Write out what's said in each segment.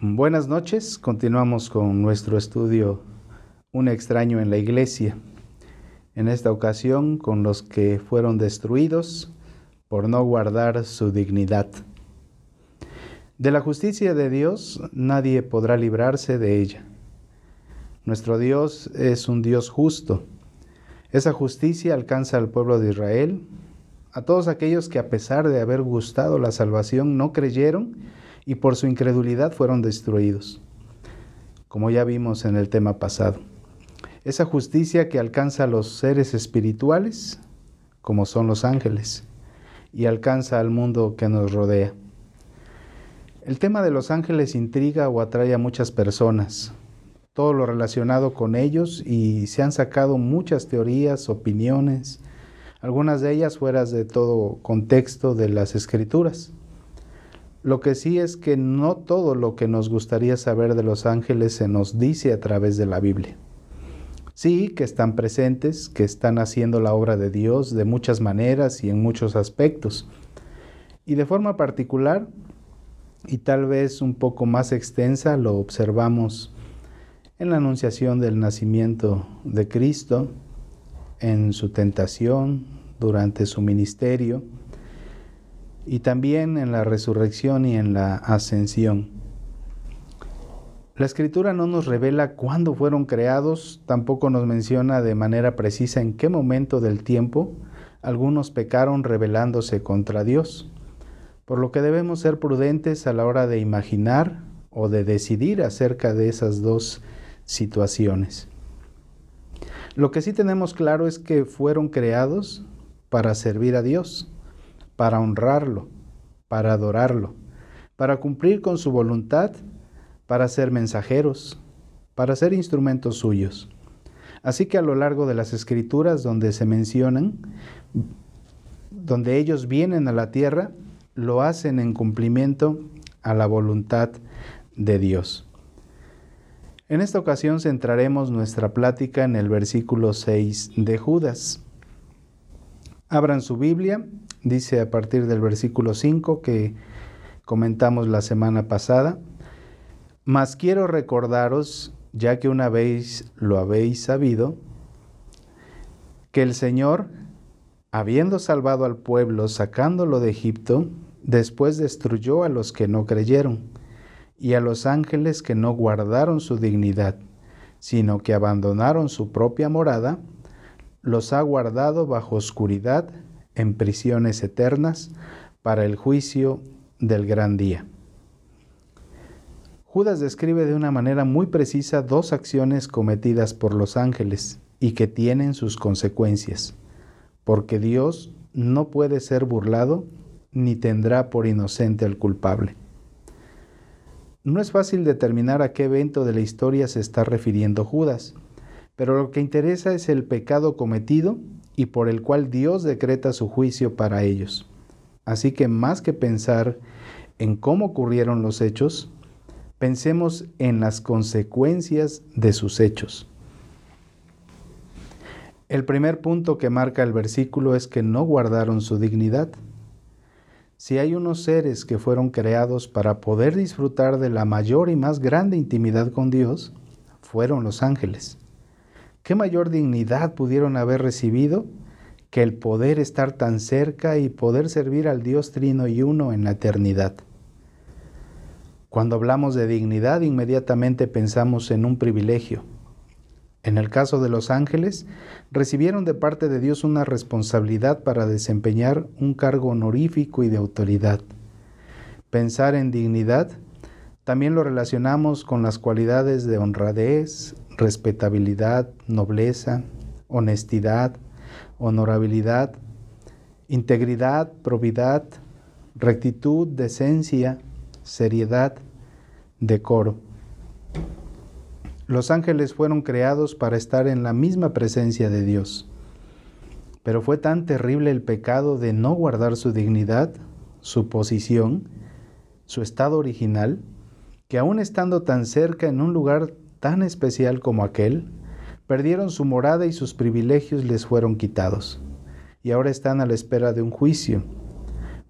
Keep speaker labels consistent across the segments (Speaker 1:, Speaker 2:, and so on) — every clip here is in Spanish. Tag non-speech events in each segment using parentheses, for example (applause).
Speaker 1: Buenas noches, continuamos con nuestro estudio Un extraño en la iglesia. En esta ocasión con los que fueron destruidos por no guardar su dignidad. De la justicia de Dios nadie podrá librarse de ella. Nuestro Dios es un Dios justo. Esa justicia alcanza al pueblo de Israel, a todos aquellos que a pesar de haber gustado la salvación no creyeron y por su incredulidad fueron destruidos, como ya vimos en el tema pasado. Esa justicia que alcanza a los seres espirituales, como son los ángeles, y alcanza al mundo que nos rodea. El tema de los ángeles intriga o atrae a muchas personas, todo lo relacionado con ellos y se han sacado muchas teorías, opiniones, algunas de ellas fuera de todo contexto de las escrituras. Lo que sí es que no todo lo que nos gustaría saber de los ángeles se nos dice a través de la Biblia. Sí, que están presentes, que están haciendo la obra de Dios de muchas maneras y en muchos aspectos. Y de forma particular, y tal vez un poco más extensa, lo observamos en la anunciación del nacimiento de Cristo, en su tentación, durante su ministerio, y también en la resurrección y en la ascensión. La escritura no nos revela cuándo fueron creados, tampoco nos menciona de manera precisa en qué momento del tiempo algunos pecaron rebelándose contra Dios, por lo que debemos ser prudentes a la hora de imaginar o de decidir acerca de esas dos situaciones. Lo que sí tenemos claro es que fueron creados para servir a Dios para honrarlo, para adorarlo, para cumplir con su voluntad, para ser mensajeros, para ser instrumentos suyos. Así que a lo largo de las escrituras donde se mencionan, donde ellos vienen a la tierra, lo hacen en cumplimiento a la voluntad de Dios. En esta ocasión centraremos nuestra plática en el versículo 6 de Judas. Abran su Biblia dice a partir del versículo 5 que comentamos la semana pasada, mas quiero recordaros, ya que una vez lo habéis sabido, que el Señor, habiendo salvado al pueblo sacándolo de Egipto, después destruyó a los que no creyeron y a los ángeles que no guardaron su dignidad, sino que abandonaron su propia morada, los ha guardado bajo oscuridad en prisiones eternas para el juicio del gran día. Judas describe de una manera muy precisa dos acciones cometidas por los ángeles y que tienen sus consecuencias, porque Dios no puede ser burlado ni tendrá por inocente al culpable. No es fácil determinar a qué evento de la historia se está refiriendo Judas, pero lo que interesa es el pecado cometido y por el cual Dios decreta su juicio para ellos. Así que más que pensar en cómo ocurrieron los hechos, pensemos en las consecuencias de sus hechos. El primer punto que marca el versículo es que no guardaron su dignidad. Si hay unos seres que fueron creados para poder disfrutar de la mayor y más grande intimidad con Dios, fueron los ángeles. ¿Qué mayor dignidad pudieron haber recibido que el poder estar tan cerca y poder servir al Dios Trino y Uno en la eternidad? Cuando hablamos de dignidad, inmediatamente pensamos en un privilegio. En el caso de los ángeles, recibieron de parte de Dios una responsabilidad para desempeñar un cargo honorífico y de autoridad. Pensar en dignidad también lo relacionamos con las cualidades de honradez, respetabilidad, nobleza, honestidad, honorabilidad, integridad, probidad, rectitud, decencia, seriedad, decoro. Los ángeles fueron creados para estar en la misma presencia de Dios. Pero fue tan terrible el pecado de no guardar su dignidad, su posición, su estado original, que aún estando tan cerca en un lugar tan especial como aquel, perdieron su morada y sus privilegios les fueron quitados. Y ahora están a la espera de un juicio,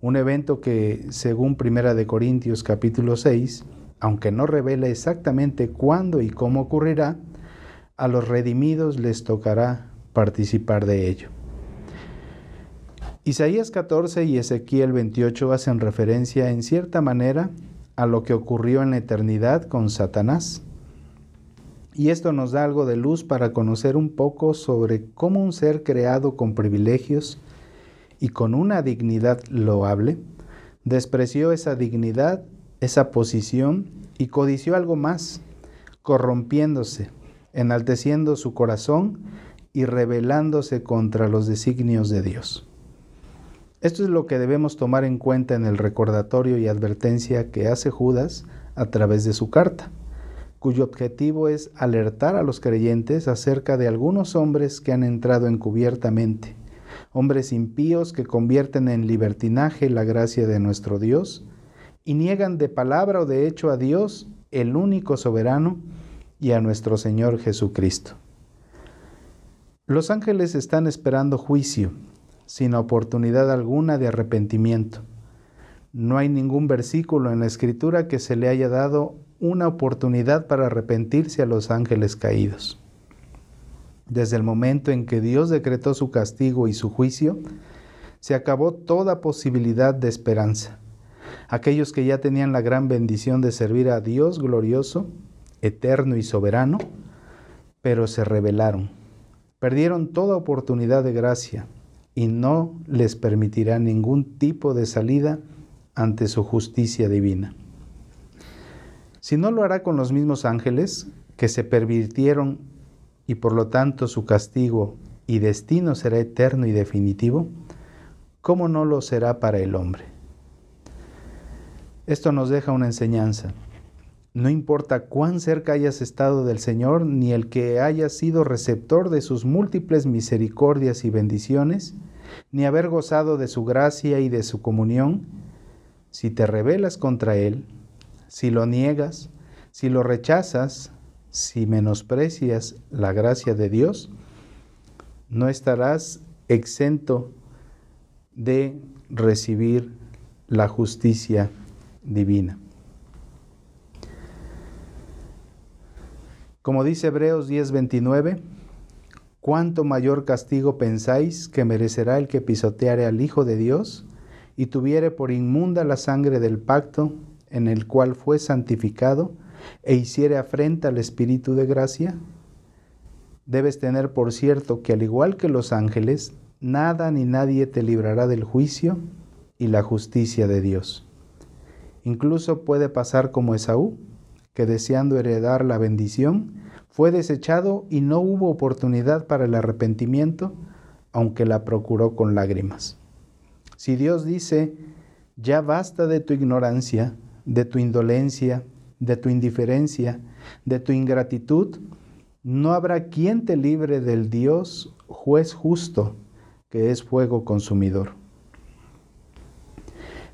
Speaker 1: un evento que, según Primera de Corintios capítulo 6, aunque no revela exactamente cuándo y cómo ocurrirá, a los redimidos les tocará participar de ello. Isaías 14 y Ezequiel 28 hacen referencia en cierta manera a lo que ocurrió en la eternidad con Satanás. Y esto nos da algo de luz para conocer un poco sobre cómo un ser creado con privilegios y con una dignidad loable, despreció esa dignidad, esa posición y codició algo más, corrompiéndose, enalteciendo su corazón y rebelándose contra los designios de Dios. Esto es lo que debemos tomar en cuenta en el recordatorio y advertencia que hace Judas a través de su carta, cuyo objetivo es alertar a los creyentes acerca de algunos hombres que han entrado encubiertamente, hombres impíos que convierten en libertinaje la gracia de nuestro Dios y niegan de palabra o de hecho a Dios, el único soberano, y a nuestro Señor Jesucristo. Los ángeles están esperando juicio sin oportunidad alguna de arrepentimiento. No hay ningún versículo en la escritura que se le haya dado una oportunidad para arrepentirse a los ángeles caídos. Desde el momento en que Dios decretó su castigo y su juicio, se acabó toda posibilidad de esperanza. Aquellos que ya tenían la gran bendición de servir a Dios glorioso, eterno y soberano, pero se rebelaron. Perdieron toda oportunidad de gracia, y no les permitirá ningún tipo de salida ante su justicia divina. Si no lo hará con los mismos ángeles que se pervirtieron y por lo tanto su castigo y destino será eterno y definitivo, ¿cómo no lo será para el hombre? Esto nos deja una enseñanza. No importa cuán cerca hayas estado del Señor, ni el que hayas sido receptor de sus múltiples misericordias y bendiciones, ni haber gozado de su gracia y de su comunión, si te rebelas contra Él, si lo niegas, si lo rechazas, si menosprecias la gracia de Dios, no estarás exento de recibir la justicia divina. Como dice Hebreos 10:29, ¿cuánto mayor castigo pensáis que merecerá el que pisoteare al Hijo de Dios y tuviere por inmunda la sangre del pacto en el cual fue santificado e hiciere afrenta al Espíritu de gracia? Debes tener por cierto que al igual que los ángeles, nada ni nadie te librará del juicio y la justicia de Dios. Incluso puede pasar como Esaú, que deseando heredar la bendición, fue desechado y no hubo oportunidad para el arrepentimiento, aunque la procuró con lágrimas. Si Dios dice, ya basta de tu ignorancia, de tu indolencia, de tu indiferencia, de tu ingratitud, no habrá quien te libre del Dios juez justo, que es fuego consumidor.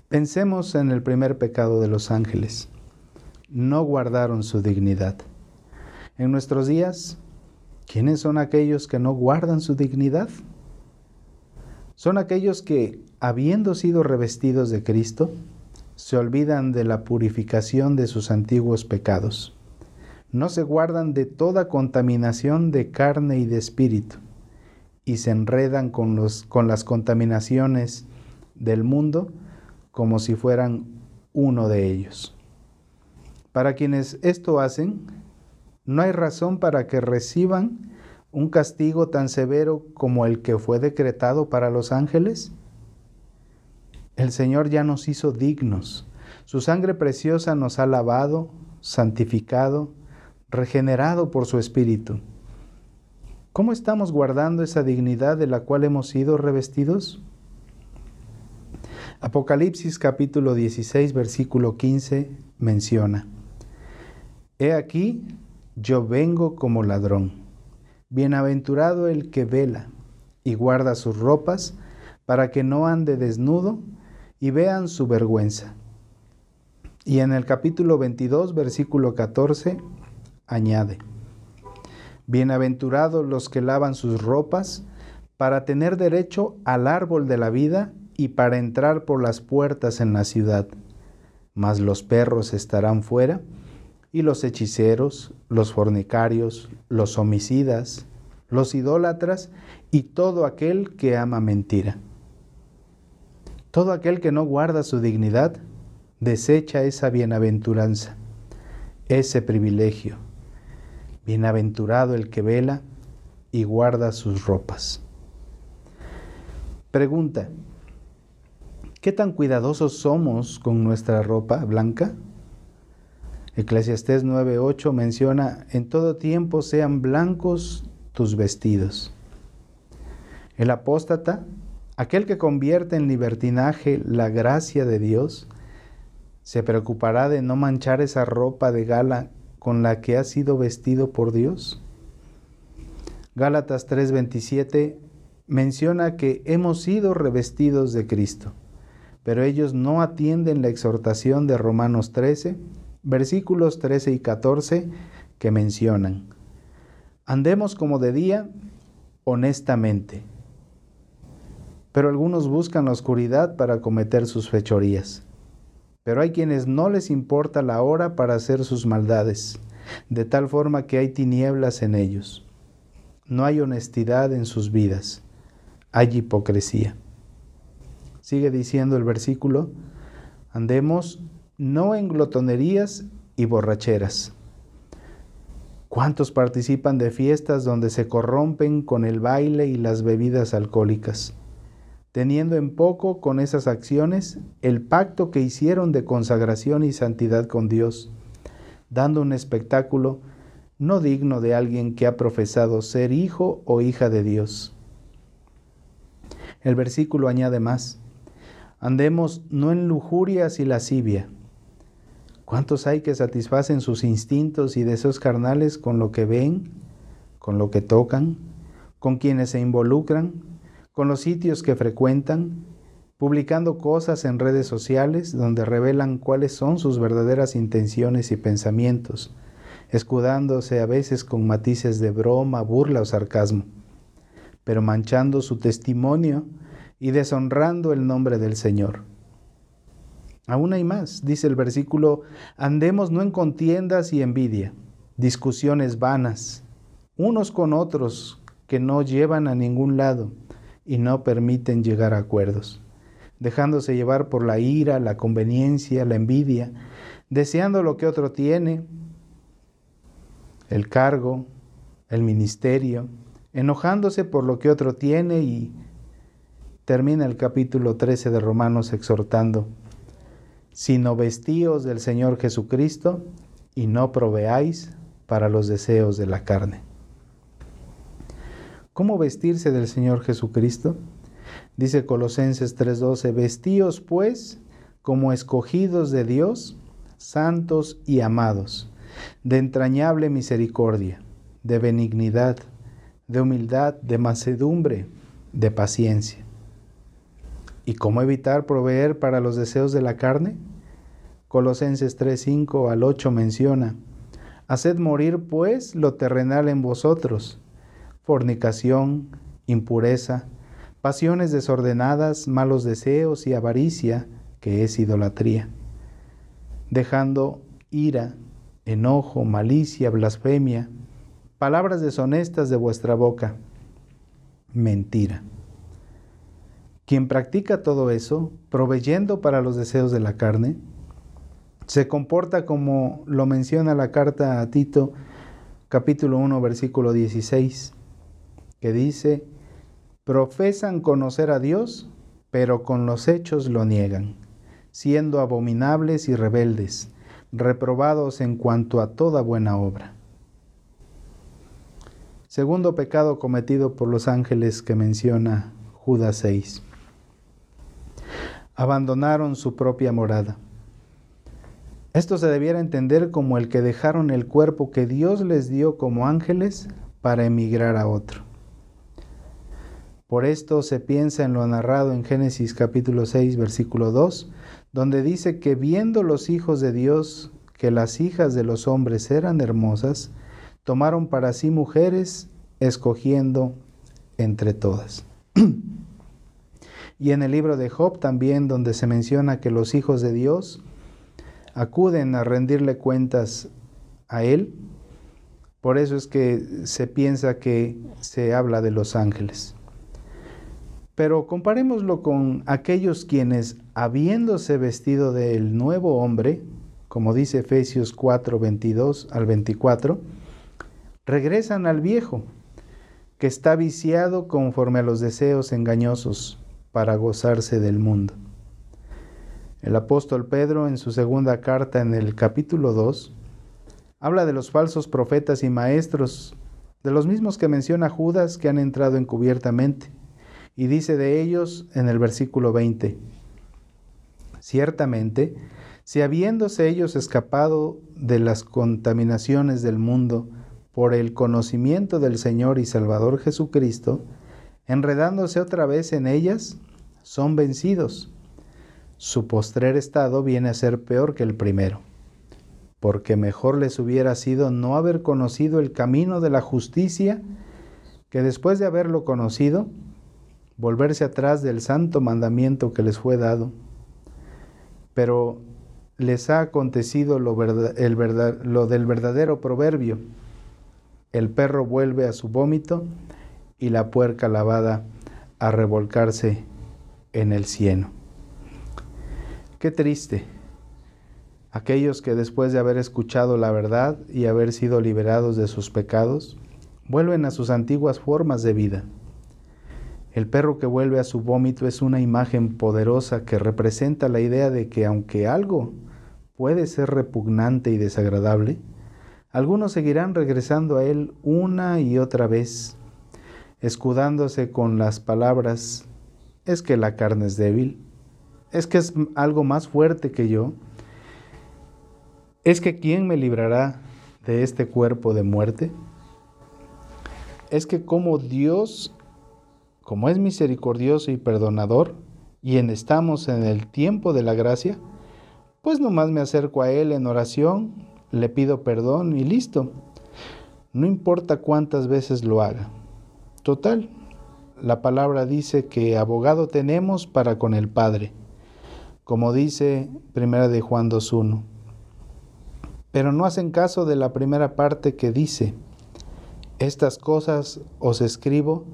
Speaker 1: Pensemos en el primer pecado de los ángeles no guardaron su dignidad. En nuestros días, ¿quiénes son aquellos que no guardan su dignidad? Son aquellos que, habiendo sido revestidos de Cristo, se olvidan de la purificación de sus antiguos pecados. No se guardan de toda contaminación de carne y de espíritu, y se enredan con, las contaminaciones del mundo como si fueran uno de ellos. Para quienes esto hacen, no hay razón para que reciban un castigo tan severo como el que fue decretado para los ángeles. El Señor ya nos hizo dignos. Su sangre preciosa nos ha lavado, santificado, regenerado por su Espíritu. ¿Cómo estamos guardando esa dignidad de la cual hemos sido revestidos? Apocalipsis capítulo 16 versículo 15 menciona, He aquí, yo vengo como ladrón. Bienaventurado el que vela y guarda sus ropas, para que no ande desnudo y vean su vergüenza. Y en el capítulo 22, versículo 14, añade, Bienaventurados los que lavan sus ropas, para tener derecho al árbol de la vida y para entrar por las puertas en la ciudad. mas los perros estarán fuera, y los hechiceros, los fornicarios, los homicidas, los idólatras y todo aquel que ama mentira. Todo aquel que no guarda su dignidad desecha esa bienaventuranza, ese privilegio. Bienaventurado el que vela y guarda sus ropas. Pregunta, ¿qué tan cuidadosos somos con nuestra ropa blanca? Eclesiastés 9:8 menciona, en todo tiempo sean blancos tus vestidos. El apóstata, aquel que convierte en libertinaje la gracia de Dios, se preocupará de no manchar esa ropa de gala con la que ha sido vestido por Dios. Gálatas 3:27 menciona que hemos sido revestidos de Cristo, pero ellos no atienden la exhortación de Romanos 13, versículos 13 y 14 que mencionan, andemos como de día honestamente. Pero algunos buscan la oscuridad para cometer sus fechorías. Pero hay quienes no les importa la hora para hacer sus maldades, de tal forma que hay tinieblas en ellos. No hay honestidad en sus vidas hay hipocresía. Sigue diciendo el versículo, andemos no en glotonerías y borracheras. ¿Cuántos participan de fiestas donde se corrompen con el baile y las bebidas alcohólicas? Teniendo en poco con esas acciones el pacto que hicieron de consagración y santidad con Dios, dando un espectáculo no digno de alguien que ha profesado ser hijo o hija de Dios. El versículo añade más, andemos no en lujurias y lascivia. ¿Cuántos hay que satisfacen sus instintos y deseos carnales con lo que ven, con lo que tocan, con quienes se involucran, con los sitios que frecuentan, publicando cosas en redes sociales donde revelan cuáles son sus verdaderas intenciones y pensamientos, escudándose a veces con matices de broma, burla o sarcasmo? pero manchando su testimonio y deshonrando el nombre del Señor. Aún hay más, dice el versículo, andemos no en contiendas y envidia, discusiones vanas, unos con otros que no llevan a ningún lado y no permiten llegar a acuerdos, dejándose llevar por la ira, la conveniencia, la envidia, deseando lo que otro tiene, el cargo, el ministerio, enojándose por lo que otro tiene y termina el capítulo 13 de Romanos exhortando, sino vestíos del Señor Jesucristo y no proveáis para los deseos de la carne. ¿Cómo vestirse del Señor Jesucristo? Dice Colosenses 3:12, vestíos pues como escogidos de Dios, santos y amados, de entrañable misericordia, de benignidad, de humildad, de mansedumbre, de paciencia. ¿Y cómo evitar proveer para los deseos de la carne? Colosenses 3:5 al 8 menciona, Haced morir pues lo terrenal en vosotros, fornicación, impureza, pasiones desordenadas, malos deseos y avaricia, que es idolatría, dejando ira, enojo, malicia, blasfemia, palabras deshonestas de vuestra boca. Mentira. Quien practica todo eso, proveyendo para los deseos de la carne, se comporta como lo menciona la carta a Tito capítulo 1 versículo 16, que dice, profesan conocer a Dios, pero con los hechos lo niegan, siendo abominables y rebeldes, reprobados en cuanto a toda buena obra. Segundo pecado cometido por los ángeles que menciona Judas 6. Abandonaron su propia morada. Esto se debiera entender como el que dejaron el cuerpo que Dios les dio como ángeles para emigrar a otro. Por esto se piensa en lo narrado en Génesis capítulo 6 versículo 2, donde dice que viendo los hijos de Dios que las hijas de los hombres eran hermosas, tomaron para sí mujeres, escogiendo entre todas. (clears throat) y en el libro de Job también, donde se menciona que los hijos de Dios acuden a rendirle cuentas a Él. Por eso es que se piensa que se habla de los ángeles. Pero comparémoslo con aquellos quienes, habiéndose vestido del nuevo hombre, como dice Efesios 4, 22 al 24, regresan al viejo, que está viciado conforme a los deseos engañosos para gozarse del mundo. El apóstol Pedro en su segunda carta en el capítulo 2 habla de los falsos profetas y maestros, de los mismos que menciona Judas que han entrado encubiertamente, y dice de ellos en el versículo 20, ciertamente, si habiéndose ellos escapado de las contaminaciones del mundo, por el conocimiento del Señor y Salvador Jesucristo, enredándose otra vez en ellas, son vencidos. Su postrer estado viene a ser peor que el primero, porque mejor les hubiera sido no haber conocido el camino de la justicia que después de haberlo conocido, volverse atrás del santo mandamiento que les fue dado. Pero les ha acontecido lo, el lo del verdadero proverbio, el perro vuelve a su vómito y la puerca lavada a revolcarse en el cieno. Qué triste. Aquellos que después de haber escuchado la verdad y haber sido liberados de sus pecados, vuelven a sus antiguas formas de vida. El perro que vuelve a su vómito es una imagen poderosa que representa la idea de que aunque algo puede ser repugnante y desagradable, algunos seguirán regresando a Él una y otra vez, escudándose con las palabras, es que la carne es débil, es que es algo más fuerte que yo, es que ¿quién me librará de este cuerpo de muerte? Es que como Dios, como es misericordioso y perdonador, y en estamos en el tiempo de la gracia, pues nomás me acerco a Él en oración le pido perdón y listo. No importa cuántas veces lo haga. Total, la palabra dice que abogado tenemos para con el Padre, como dice primera de Juan 2.1. Pero no hacen caso de la primera parte que dice, estas cosas os escribo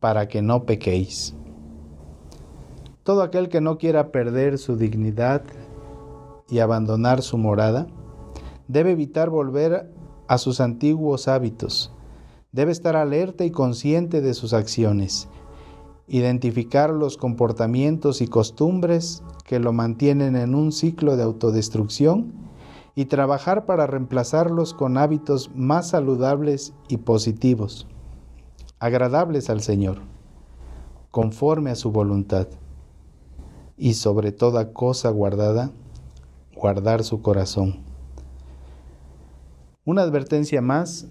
Speaker 1: para que no pequéis. Todo aquel que no quiera perder su dignidad y abandonar su morada, debe evitar volver a sus antiguos hábitos. Debe estar alerta y consciente de sus acciones. Identificar los comportamientos y costumbres que lo mantienen en un ciclo de autodestrucción y trabajar para reemplazarlos con hábitos más saludables y positivos, agradables al Señor, conforme a su voluntad. Y sobre toda cosa guardada, guardar su corazón una advertencia más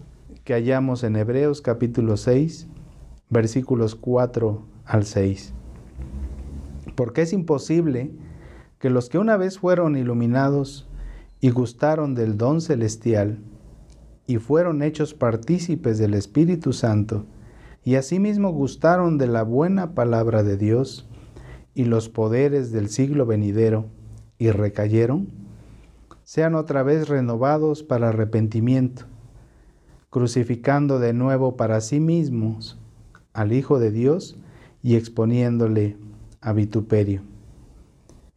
Speaker 1: que hallamos en Hebreos capítulo 6, versículos 4 al 6. Porque es imposible que los que una vez fueron iluminados y gustaron del don celestial y fueron hechos partícipes del Espíritu Santo, y asimismo gustaron de la buena palabra de Dios y los poderes del siglo venidero, y recayeron, sean otra vez renovados para arrepentimiento, crucificando de nuevo para sí mismos al Hijo de Dios y exponiéndole a vituperio.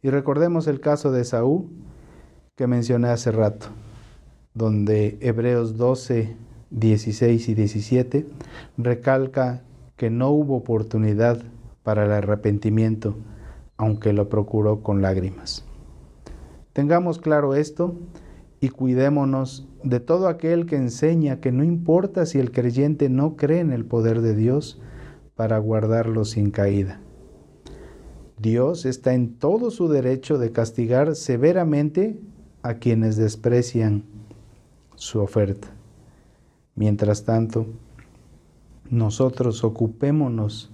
Speaker 1: Y recordemos el caso de Saúl que mencioné hace rato, donde Hebreos 12, 16 y 17 recalca que no hubo oportunidad para el arrepentimiento, aunque lo procuró con lágrimas. Tengamos claro esto y cuidémonos de todo aquel que enseña que no importa si el creyente no cree en el poder de Dios para guardarlo sin caída. Dios está en todo su derecho de castigar severamente a quienes desprecian su oferta. Mientras tanto, nosotros ocupémonos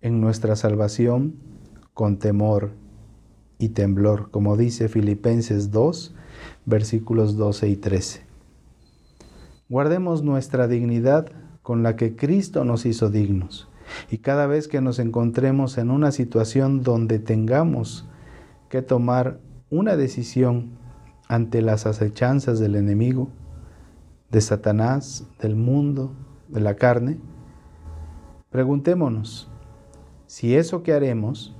Speaker 1: en nuestra salvación con temor y temblor, como dice Filipenses 2, versículos 12 y 13. Guardemos nuestra dignidad con la que Cristo nos hizo dignos. Y cada vez que nos encontremos en una situación donde tengamos que tomar una decisión ante las acechanzas del enemigo, de Satanás, del mundo, de la carne, preguntémonos si eso que haremos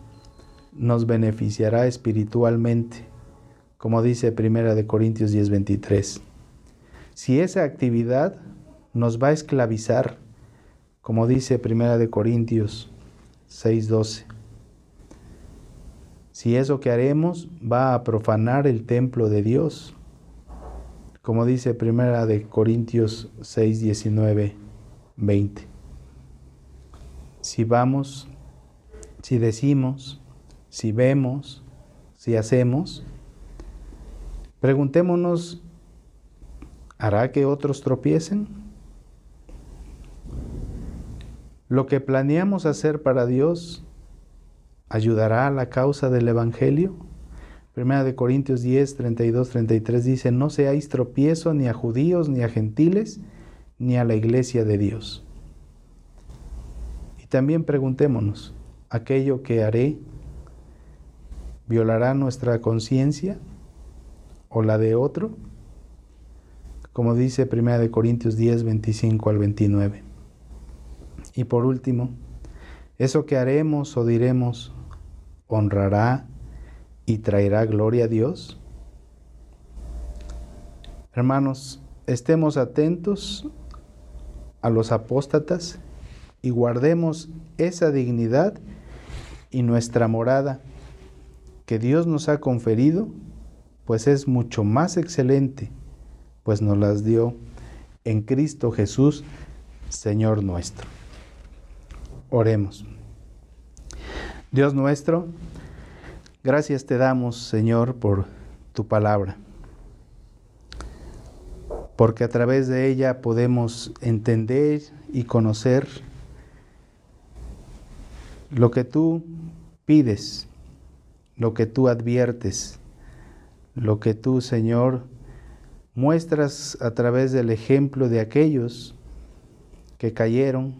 Speaker 1: nos beneficiará espiritualmente, como dice Primera de Corintios 10:23. Si esa actividad nos va a esclavizar, como dice Primera de Corintios 6:12. Si eso que haremos va a profanar el templo de Dios, como dice Primera de Corintios 6, 19, 20. Si vamos, si decimos, si vemos, si hacemos, preguntémonos, ¿hará que otros tropiecen? Lo que planeamos hacer para Dios ayudará a la causa del Evangelio? Primera de Corintios 10, 32, 33 dice, no seáis tropiezo ni a judíos, ni a gentiles, ni a la iglesia de Dios. Y también preguntémonos, ¿aquello que haré violará nuestra conciencia o la de otro? Como dice Primera de Corintios 10, 25 al 29. Y por último, eso que haremos o diremos honrará y traerá gloria a Dios? Hermanos, estemos atentos a los apóstatas y guardemos esa dignidad y nuestra morada que Dios nos ha conferido, pues es mucho más excelente, pues nos las dio en Cristo Jesús, Señor nuestro. Oremos. Dios nuestro, gracias te damos, Señor, por tu palabra, porque a través de ella podemos entender y conocer lo que tú pides, lo que tú adviertes, lo que tú, Señor, muestras a través del ejemplo de aquellos que cayeron,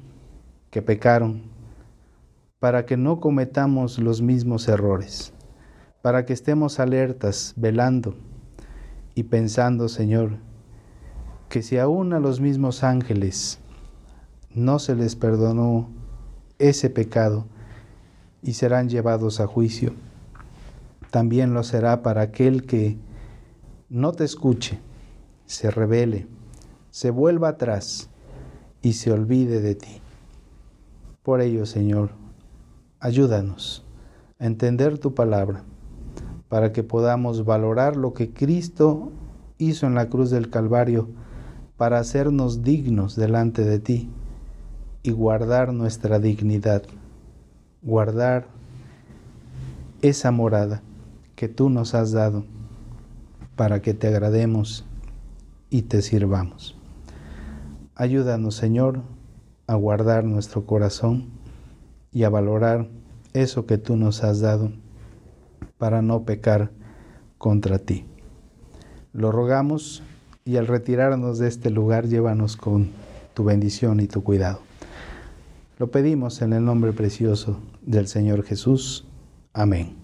Speaker 1: que pecaron para que no cometamos los mismos errores, para que estemos alertas, velando y pensando, Señor, que si aún a los mismos ángeles no se les perdonó ese pecado y serán llevados a juicio, también lo será para aquel que no te escuche, se revele, se vuelva atrás y se olvide de ti. Por ello, Señor, Ayúdanos a entender tu palabra para que podamos valorar lo que Cristo hizo en la cruz del Calvario para hacernos dignos delante de ti y guardar nuestra dignidad, guardar esa morada que tú nos has dado para que te agrademos y te sirvamos. Ayúdanos, Señor, a guardar nuestro corazón y a valorar eso que tú nos has dado para no pecar contra ti. Lo rogamos y al retirarnos de este lugar llévanos con tu bendición y tu cuidado. Lo pedimos en el nombre precioso del Señor Jesús. Amén.